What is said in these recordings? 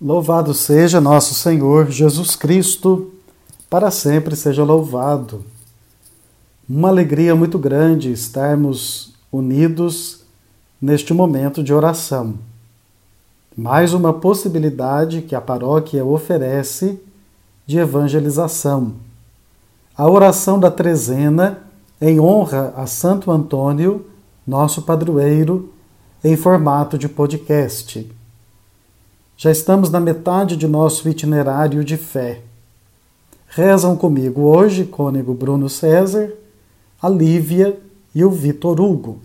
Louvado seja nosso Senhor Jesus Cristo, para sempre seja louvado. Uma alegria muito grande estarmos unidos neste momento de oração. Mais uma possibilidade que a paróquia oferece de evangelização. A oração da trezena em honra a Santo Antônio, nosso padroeiro, em formato de podcast. Já estamos na metade de nosso itinerário de fé. Rezam comigo hoje Cônego Bruno César, a Lívia e o Vitor Hugo.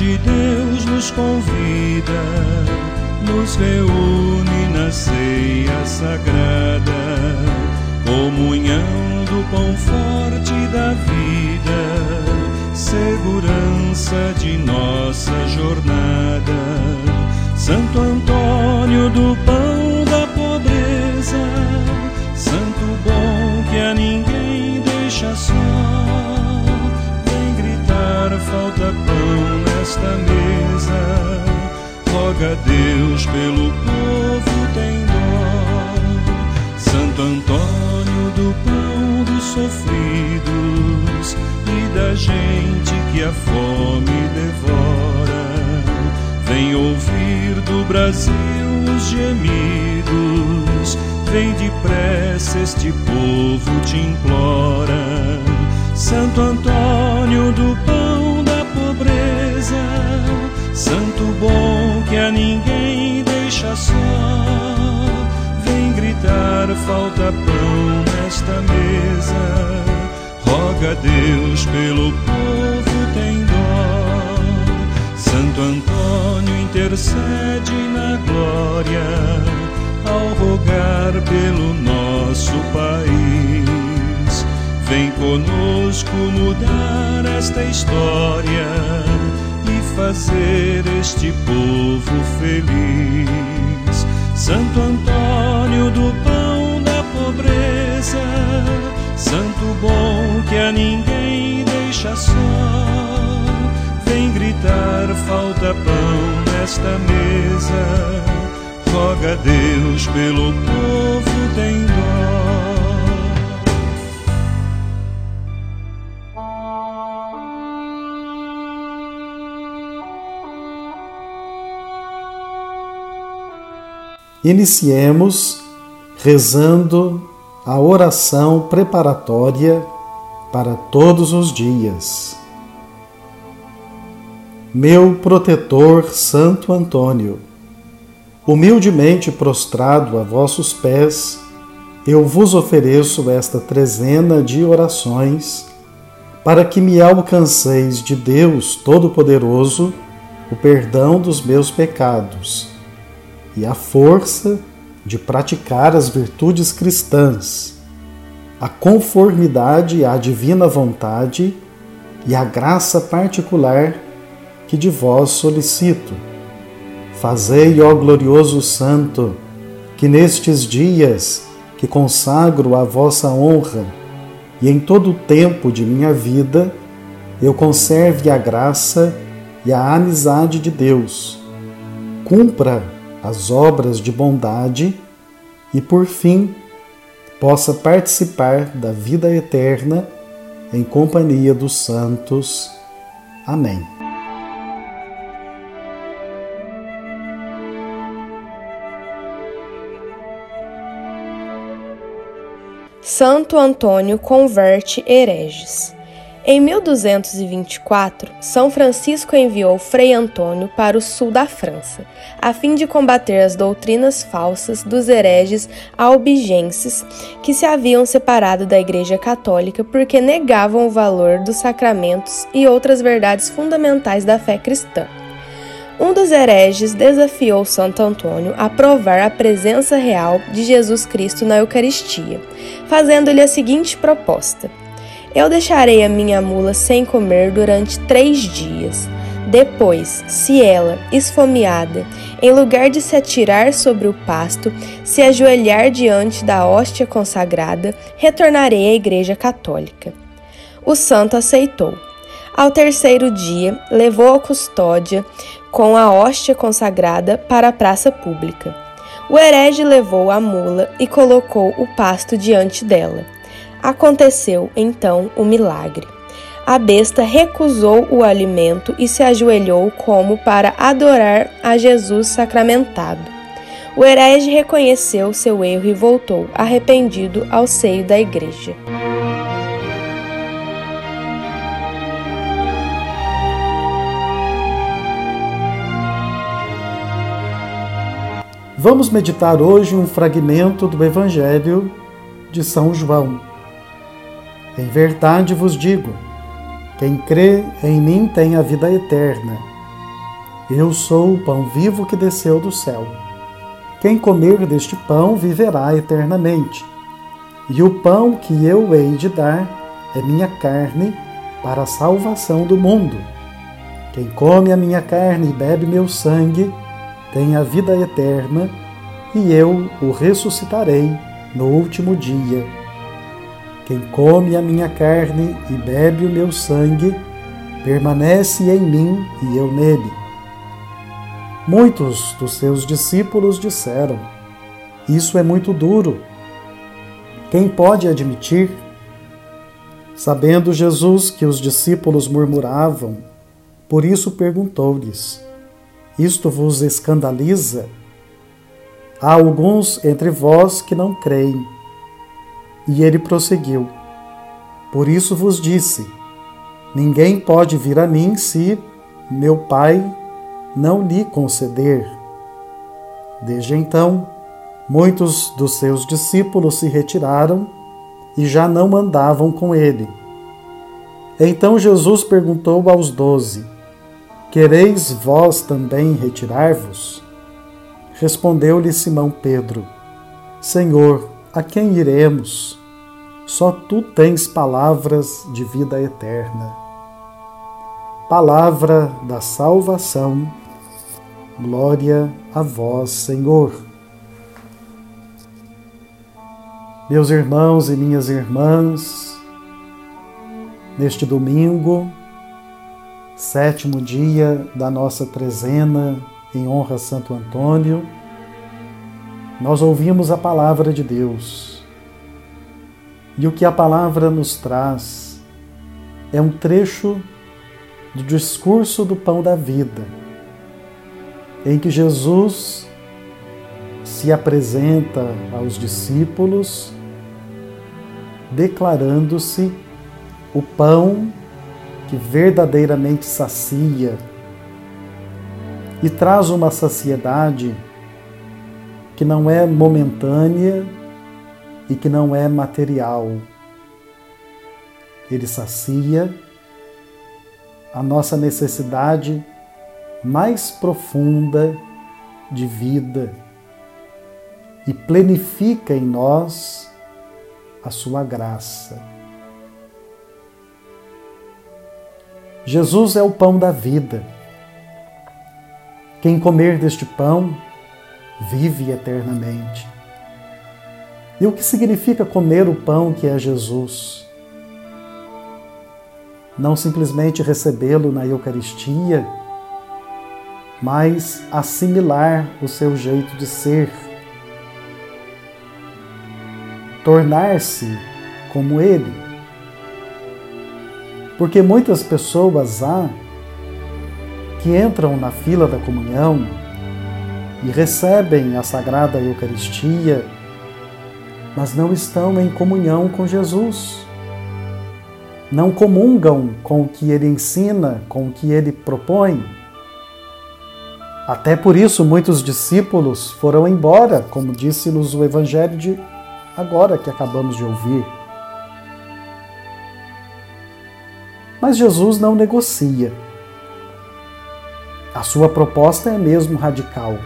De Deus nos convida, nos reúne na ceia sagrada, comunhão do pão forte da vida, segurança de nossa jornada. Santo Antônio do pão pão nesta mesa. Roga a Deus pelo povo, tem dó. Santo Antônio do pão dos sofridos e da gente que a fome devora. Vem ouvir do Brasil os gemidos, vem depressa, este povo te implora. Santo Antônio do pão Santo bom que a ninguém deixa só, vem gritar falta pão nesta mesa, roga a Deus pelo povo tem dó. Santo Antônio intercede na glória ao rogar pelo nosso país. Vem conosco mudar esta história fazer este povo feliz. Santo Antônio do pão da pobreza, Santo bom que a ninguém deixa só. Vem gritar falta pão nesta mesa. Roga a Deus pelo povo tem Iniciemos rezando a oração preparatória para todos os dias. Meu protetor Santo Antônio, humildemente prostrado a vossos pés, eu vos ofereço esta trezena de orações para que me alcanceis de Deus Todo-Poderoso o perdão dos meus pecados e a força de praticar as virtudes cristãs, a conformidade à divina vontade e a graça particular que de vós solicito. Fazei, ó glorioso Santo, que nestes dias que consagro a vossa honra e em todo o tempo de minha vida eu conserve a graça e a amizade de Deus. Cumpra as obras de bondade e, por fim, possa participar da vida eterna em companhia dos santos. Amém. Santo Antônio converte hereges. Em 1224, São Francisco enviou Frei Antônio para o sul da França, a fim de combater as doutrinas falsas dos hereges albigenses que se haviam separado da Igreja Católica porque negavam o valor dos sacramentos e outras verdades fundamentais da fé cristã. Um dos hereges desafiou Santo Antônio a provar a presença real de Jesus Cristo na Eucaristia, fazendo-lhe a seguinte proposta Eu deixarei a minha mula sem comer durante três dias. Depois, se ela, esfomeada, em lugar de se atirar sobre o pasto, se ajoelhar diante da hóstia consagrada, retornarei à Igreja Católica. O santo aceitou. Ao terceiro dia, levou a custódia com a hóstia consagrada para a praça pública. O herege levou a mula e colocou o pasto diante dela. Aconteceu então o milagre. A besta recusou o alimento e se ajoelhou como para adorar a Jesus sacramentado. O herege reconheceu seu erro e voltou, arrependido, ao seio da igreja. Vamos meditar hoje um fragmento do Evangelho de São João. Em verdade vos digo: quem crê em mim tem a vida eterna. Eu sou o pão vivo que desceu do céu. Quem comer deste pão viverá eternamente. E o pão que eu hei de dar é minha carne para a salvação do mundo. Quem come a minha carne e bebe meu sangue, tem a vida eterna, e eu o ressuscitarei no último dia. Quem come a minha carne e bebe o meu sangue, permanece em mim e eu nele. Muitos dos seus discípulos disseram: Isso é muito duro. Quem pode admitir? Sabendo Jesus que os discípulos murmuravam, por isso perguntou-lhes: isto vos escandaliza? Há alguns entre vós que não creem. E ele prosseguiu: Por isso vos disse: Ninguém pode vir a mim se meu Pai não lhe conceder. Desde então, muitos dos seus discípulos se retiraram e já não mandavam com ele. Então Jesus perguntou aos doze: Quereis vós também retirar-vos? Respondeu-lhe Simão Pedro: Senhor, a quem iremos? Só tu tens palavras de vida eterna. Palavra da salvação. Glória a vós, Senhor. Meus irmãos e minhas irmãs, neste domingo, sétimo dia da nossa trezena em honra a Santo Antônio, nós ouvimos a palavra de Deus. E o que a palavra nos traz é um trecho do discurso do pão da vida, em que Jesus se apresenta aos discípulos declarando-se o pão que verdadeiramente sacia e traz uma saciedade que não é momentânea e que não é material. Ele sacia a nossa necessidade mais profunda de vida e plenifica em nós a sua graça. Jesus é o pão da vida. Quem comer deste pão vive eternamente. E o que significa comer o pão que é Jesus? Não simplesmente recebê-lo na Eucaristia, mas assimilar o seu jeito de ser, tornar-se como ele porque muitas pessoas há que entram na fila da comunhão e recebem a Sagrada Eucaristia, mas não estão em comunhão com Jesus. Não comungam com o que ele ensina, com o que ele propõe. Até por isso, muitos discípulos foram embora, como disse-nos o Evangelho de agora que acabamos de ouvir. Mas Jesus não negocia. A sua proposta é mesmo radical.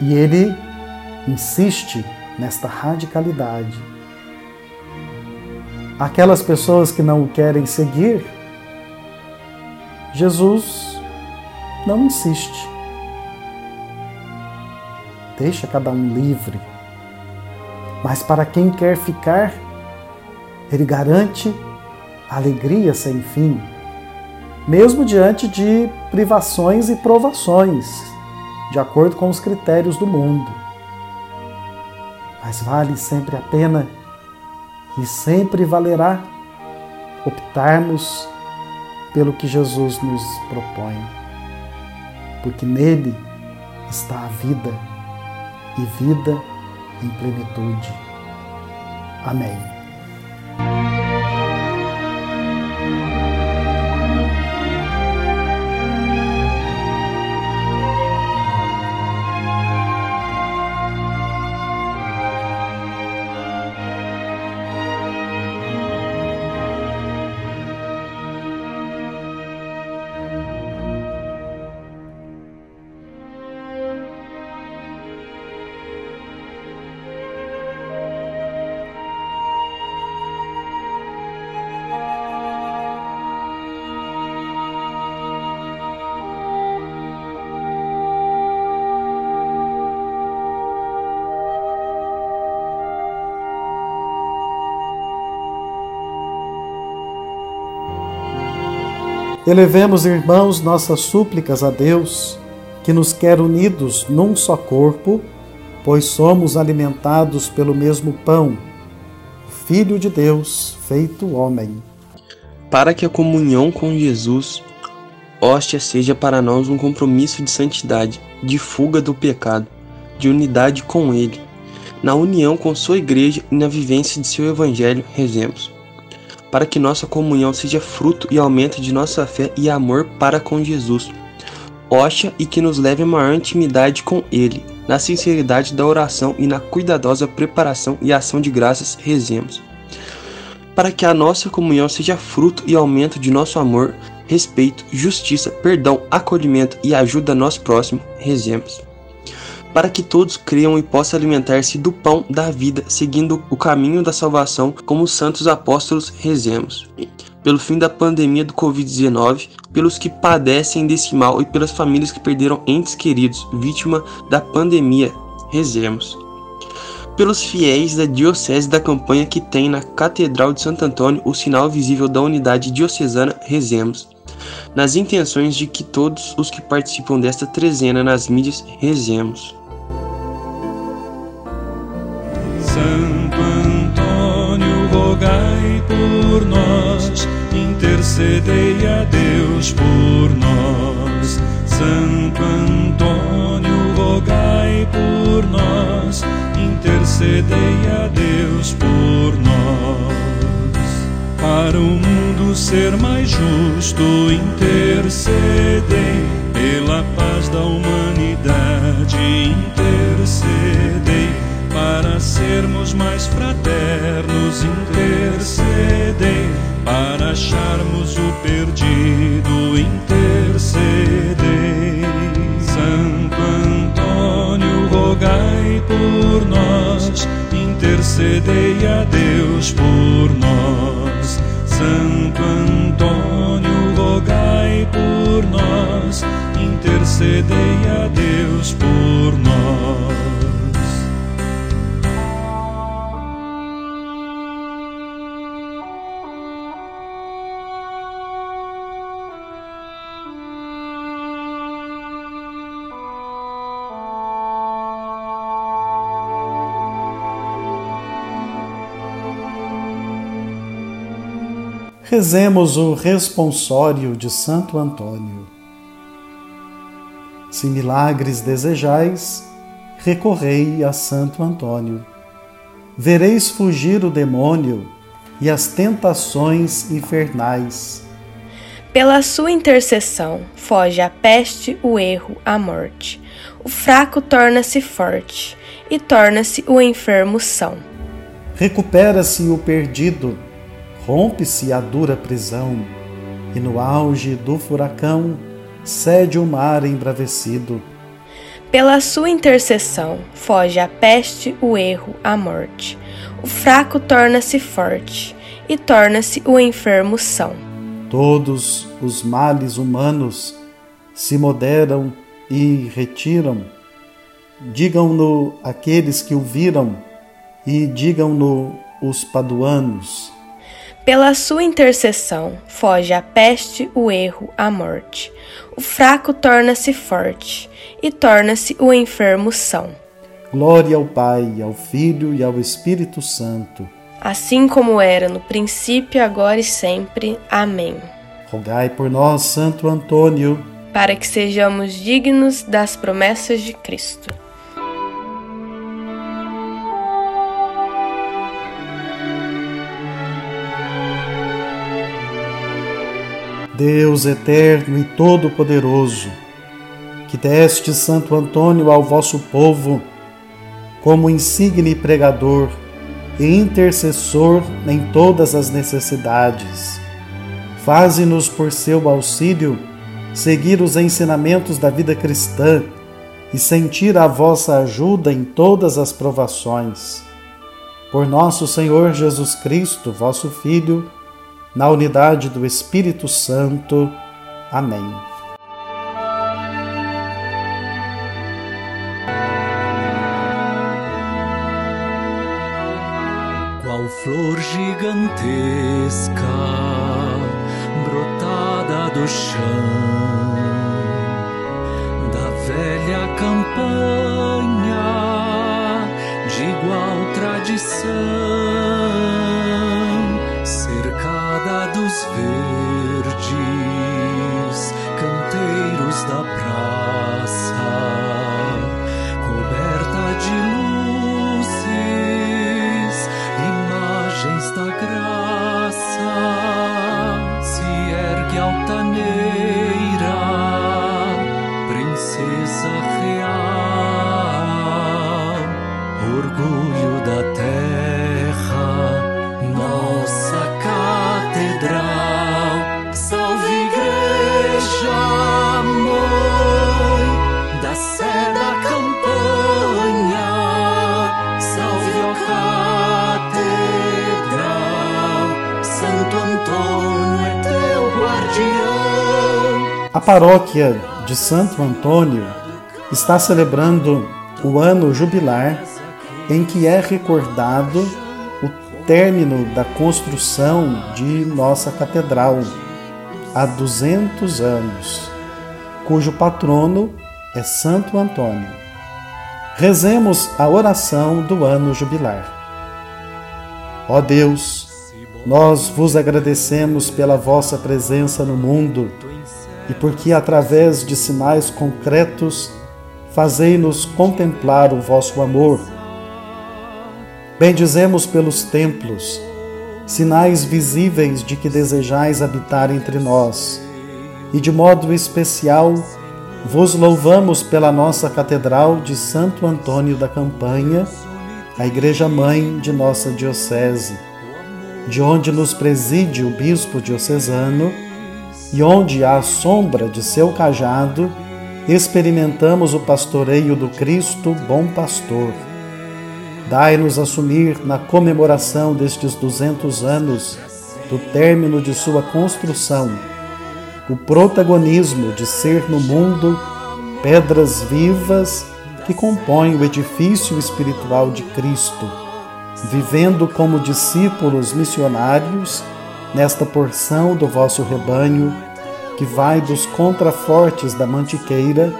E ele insiste nesta radicalidade. aquelas pessoas que não o querem seguir, Jesus não insiste. Deixa cada um livre. Mas para quem quer ficar, ele garante alegria sem fim, mesmo diante de privações e provações, de acordo com os critérios do mundo. Mas vale sempre a pena e sempre valerá optarmos pelo que Jesus nos propõe, porque nele está a vida e vida em plenitude. Amém. Elevemos, irmãos, nossas súplicas a Deus, que nos quer unidos num só corpo, pois somos alimentados pelo mesmo pão, o Filho de Deus feito homem. Para que a comunhão com Jesus, hóstia, seja para nós um compromisso de santidade, de fuga do pecado, de unidade com Ele, na união com Sua Igreja e na vivência de seu Evangelho, rezemos para que nossa comunhão seja fruto e aumento de nossa fé e amor para com Jesus. Oxa e que nos leve a maior intimidade com Ele, na sinceridade da oração e na cuidadosa preparação e ação de graças, rezemos. Para que a nossa comunhão seja fruto e aumento de nosso amor, respeito, justiça, perdão, acolhimento e ajuda a nós próximo, rezemos para que todos creiam e possam alimentar-se do pão da vida, seguindo o caminho da salvação, como os santos apóstolos rezemos. Pelo fim da pandemia do Covid-19, pelos que padecem desse mal e pelas famílias que perderam entes queridos, vítima da pandemia, rezemos. Pelos fiéis da Diocese da Campanha que tem na Catedral de Santo Antônio o sinal visível da unidade diocesana, rezemos nas intenções de que todos os que participam desta trezena nas mídias rezemos. Santo Antônio, rogai por nós, intercedei a Deus por nós. Santo Antônio, rogai por nós, intercedei a Deus por nós. Para o mundo ser mais justo, intercedei pela paz da humanidade, intercedei para sermos mais fraternos, intercedei, para acharmos o perdido, intercedei. Santo Antônio, rogai por nós, intercedei a Deus por nós. Santo Antônio, rogai por nós, intercedei a Deus por nós. Rezemos o responsório de Santo Antônio. Se milagres desejais, recorrei a Santo Antônio. Vereis fugir o demônio e as tentações infernais. Pela sua intercessão, foge a peste, o erro, a morte. O fraco torna-se forte e torna-se o enfermo são. Recupera-se o perdido rompe-se a dura prisão, e no auge do furacão cede o mar embravecido. Pela sua intercessão, foge a peste, o erro, a morte. O fraco torna-se forte e torna-se o enfermo são. Todos os males humanos se moderam e retiram. Digam-no aqueles que o viram e digam-no os paduanos. Pela sua intercessão, foge a peste, o erro, a morte. O fraco torna-se forte e torna-se o enfermo são. Glória ao Pai, ao Filho e ao Espírito Santo. Assim como era no princípio, agora e sempre. Amém. Rogai por nós, Santo Antônio, para que sejamos dignos das promessas de Cristo. Deus eterno e todo-poderoso, que deste Santo Antônio ao vosso povo como insigne pregador e intercessor em todas as necessidades. Faze-nos por seu auxílio seguir os ensinamentos da vida cristã e sentir a vossa ajuda em todas as provações. Por nosso Senhor Jesus Cristo, vosso Filho, na unidade do Espírito Santo. Amém. Qual flor gigantesca brotada do chão da velha campanha de igual tradição dos paróquia de Santo Antônio está celebrando o ano jubilar em que é recordado o término da construção de nossa catedral há 200 anos, cujo patrono é Santo Antônio. Rezemos a oração do ano jubilar. Ó Deus, nós vos agradecemos pela vossa presença no mundo e porque, através de sinais concretos, fazei-nos contemplar o vosso amor. Bendizemos pelos templos, sinais visíveis de que desejais habitar entre nós, e de modo especial vos louvamos pela nossa Catedral de Santo Antônio da Campanha, a Igreja Mãe de nossa Diocese, de onde nos preside o Bispo Diocesano e onde, à sombra de seu cajado, experimentamos o pastoreio do Cristo Bom Pastor. Dai-nos assumir na comemoração destes duzentos anos do término de sua construção o protagonismo de ser no mundo pedras vivas que compõem o edifício espiritual de Cristo, vivendo como discípulos missionários nesta porção do vosso rebanho, que vai dos contrafortes da Mantiqueira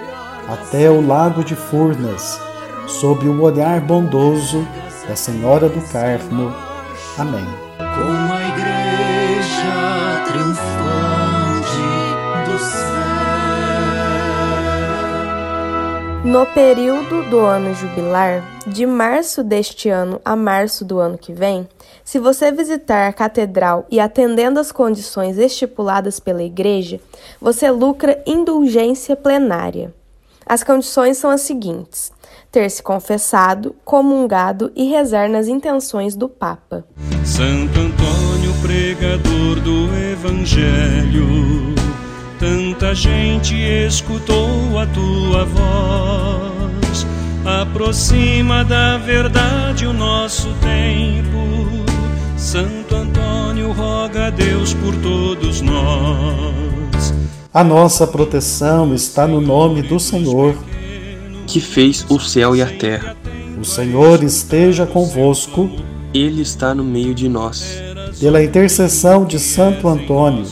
até o lago de Furnas, sob o olhar bondoso da Senhora do Carmo. Amém. Com a igreja triunfante do céu. No período do ano jubilar, de março deste ano a março do ano que vem, se você visitar a catedral e atendendo às condições estipuladas pela igreja, você lucra indulgência plenária. As condições são as seguintes: ter se confessado, comungado e rezar nas intenções do Papa. Santo Antônio, pregador do Evangelho, tanta gente escutou a tua voz. Aproxima da verdade o nosso tempo Santo Antônio roga a Deus por todos nós. A nossa proteção está no nome do Senhor, que fez o céu e a terra. O Senhor esteja convosco. Ele está no meio de nós. Pela intercessão de Santo Antônio,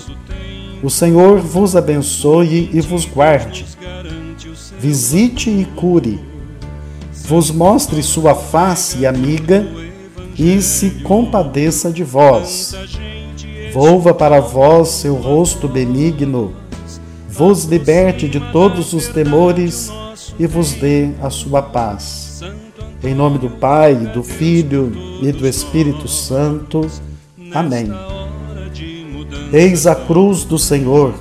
o Senhor vos abençoe e vos guarde. Visite e cure. Vos mostre sua face amiga e se compadeça de vós. Volva para vós seu rosto benigno, vos liberte de todos os temores e vos dê a sua paz. Em nome do Pai, do Filho e do Espírito Santo. Amém. Eis a cruz do Senhor.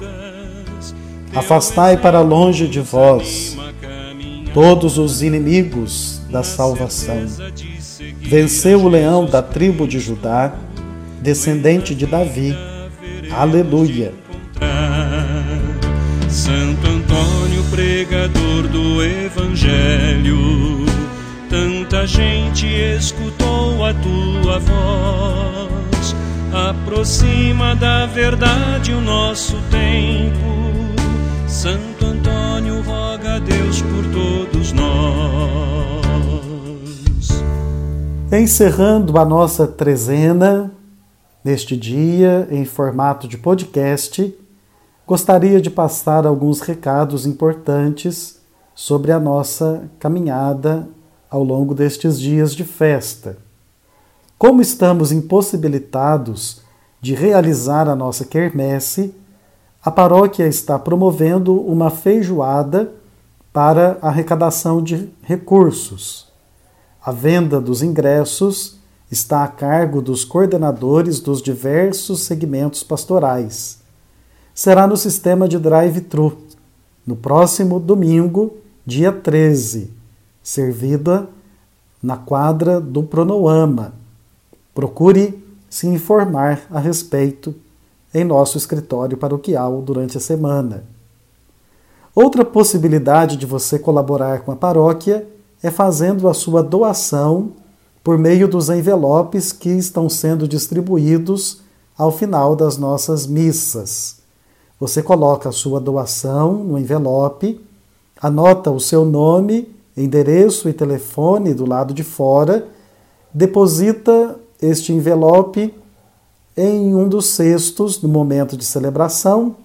Afastai para longe de vós todos os inimigos da salvação. Venceu o leão da tribo de Judá, descendente de Davi. Aleluia. Santo Antônio, pregador do Evangelho, tanta gente escutou a tua voz. Aproxima da verdade o nosso tempo. Santo Antônio, roga a Deus por todos nós. Encerrando a nossa trezena, neste dia, em formato de podcast, gostaria de passar alguns recados importantes sobre a nossa caminhada ao longo destes dias de festa. Como estamos impossibilitados de realizar a nossa quermesse, a paróquia está promovendo uma feijoada para arrecadação de recursos. A venda dos ingressos está a cargo dos coordenadores dos diversos segmentos pastorais. Será no sistema de drive-thru, no próximo domingo, dia 13, servida na quadra do Pronoama. Procure se informar a respeito em nosso escritório paroquial durante a semana. Outra possibilidade de você colaborar com a paróquia é fazendo a sua doação por meio dos envelopes que estão sendo distribuídos ao final das nossas missas. Você coloca a sua doação no envelope, anota o seu nome, endereço e telefone do lado de fora, deposita este envelope em um dos cestos no momento de celebração,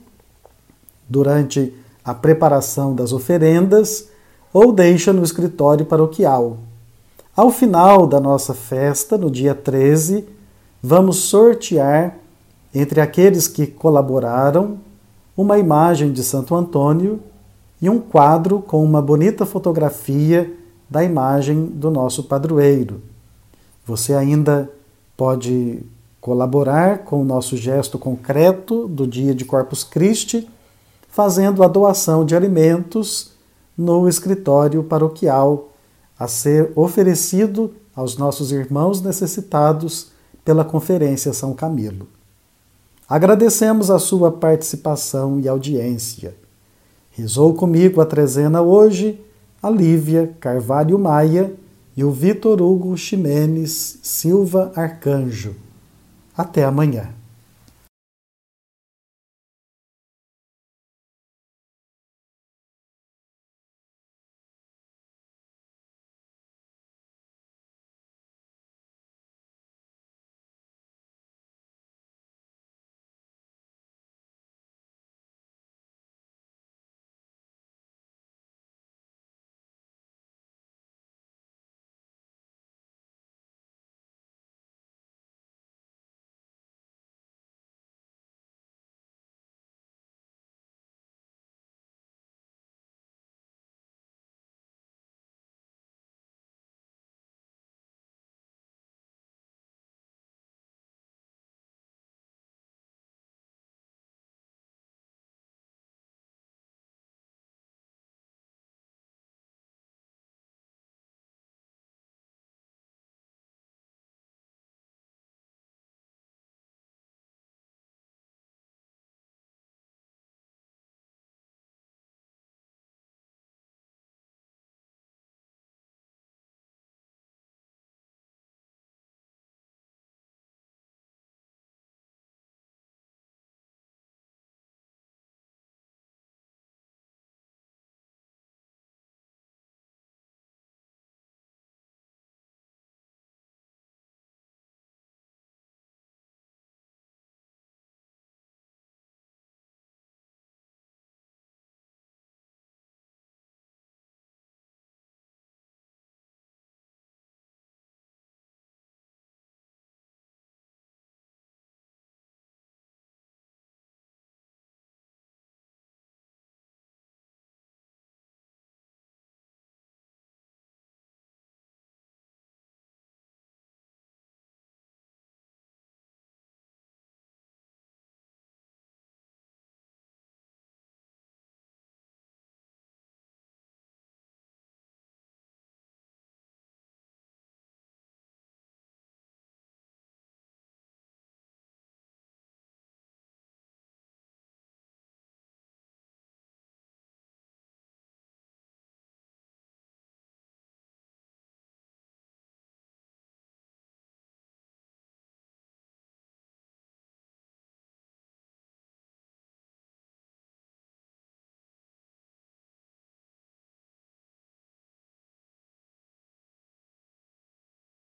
durante a preparação das oferendas ou deixa no escritório paroquial. Ao final da nossa festa, no dia 13, vamos sortear entre aqueles que colaboraram uma imagem de Santo Antônio e um quadro com uma bonita fotografia da imagem do nosso padroeiro. Você ainda pode colaborar com o nosso gesto concreto do dia de Corpus Christi, fazendo a doação de alimentos no escritório paroquial a ser oferecido aos nossos irmãos necessitados pela Conferência São Camilo. Agradecemos a sua participação e audiência. Rezou comigo a trezena hoje a Lívia Carvalho Maia e o Vitor Hugo Ximenes Silva Arcanjo. Até amanhã.